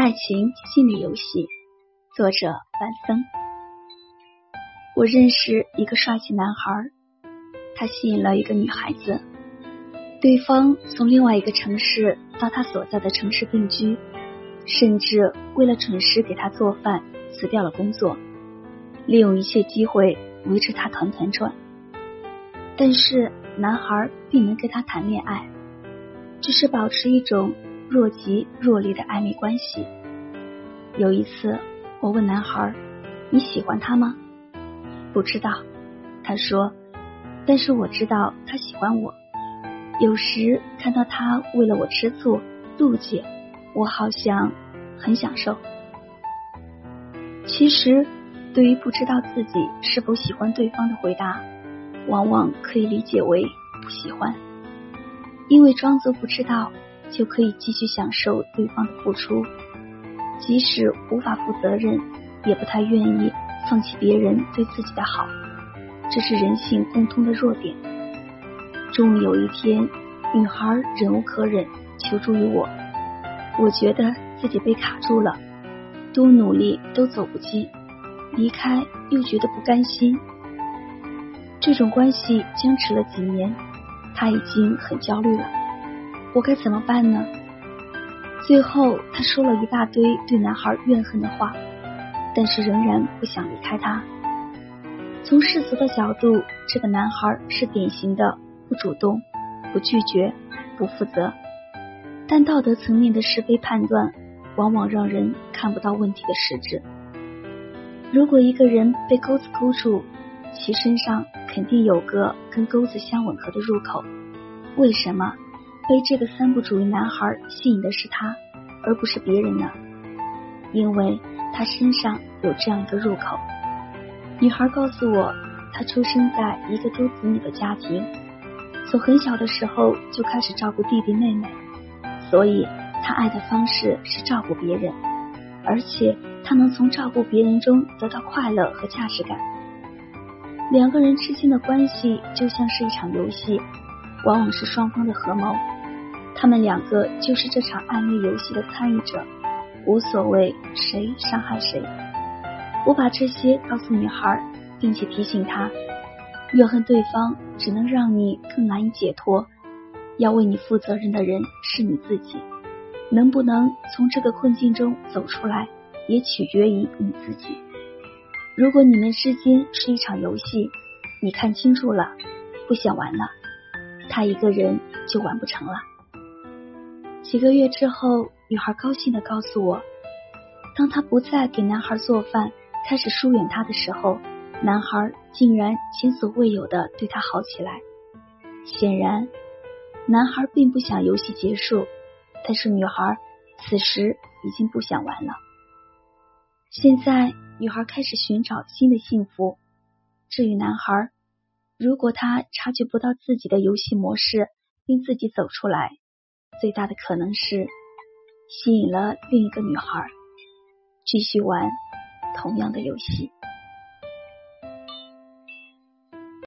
爱情心理游戏，作者万森。我认识一个帅气男孩，他吸引了一个女孩子，对方从另外一个城市到他所在的城市定居，甚至为了准时给他做饭，辞掉了工作，利用一切机会围着他团团转。但是男孩并没跟他谈恋爱。只是保持一种若即若离的暧昧关系。有一次，我问男孩：“你喜欢他吗？”“不知道。”他说。“但是我知道他喜欢我。有时看到他为了我吃醋、妒忌，我好像很享受。”其实，对于不知道自己是否喜欢对方的回答，往往可以理解为不喜欢。因为装作不知道，就可以继续享受对方的付出，即使无法负责任，也不太愿意放弃别人对自己的好，这是人性共通的弱点。终于有一天，女孩忍无可忍，求助于我。我觉得自己被卡住了，多努力都走不进，离开又觉得不甘心，这种关系僵持了几年。他已经很焦虑了，我该怎么办呢？最后，他说了一大堆对男孩怨恨的话，但是仍然不想离开他。从世俗的角度，这个男孩是典型的不主动、不拒绝、不负责。但道德层面的是非判断，往往让人看不到问题的实质。如果一个人被钩子勾住，其身上肯定有个跟钩子相吻合的入口，为什么被这个三不主义男孩吸引的是他，而不是别人呢？因为他身上有这样一个入口。女孩告诉我，她出生在一个多子女的家庭，从很小的时候就开始照顾弟弟妹妹，所以她爱的方式是照顾别人，而且她能从照顾别人中得到快乐和价值感。两个人之间的关系就像是一场游戏，往往是双方的合谋，他们两个就是这场暧昧游戏的参与者，无所谓谁伤害谁。我把这些告诉女孩，并且提醒她，怨恨对方只能让你更难以解脱，要为你负责任的人是你自己，能不能从这个困境中走出来，也取决于你自己。如果你们之间是一场游戏，你看清楚了，不想玩了，他一个人就完不成了。几个月之后，女孩高兴的告诉我，当她不再给男孩做饭，开始疏远他的时候，男孩竟然前所未有的对她好起来。显然，男孩并不想游戏结束，但是女孩此时已经不想玩了。现在。女孩开始寻找新的幸福。至于男孩，如果他察觉不到自己的游戏模式，并自己走出来，最大的可能是吸引了另一个女孩，继续玩同样的游戏。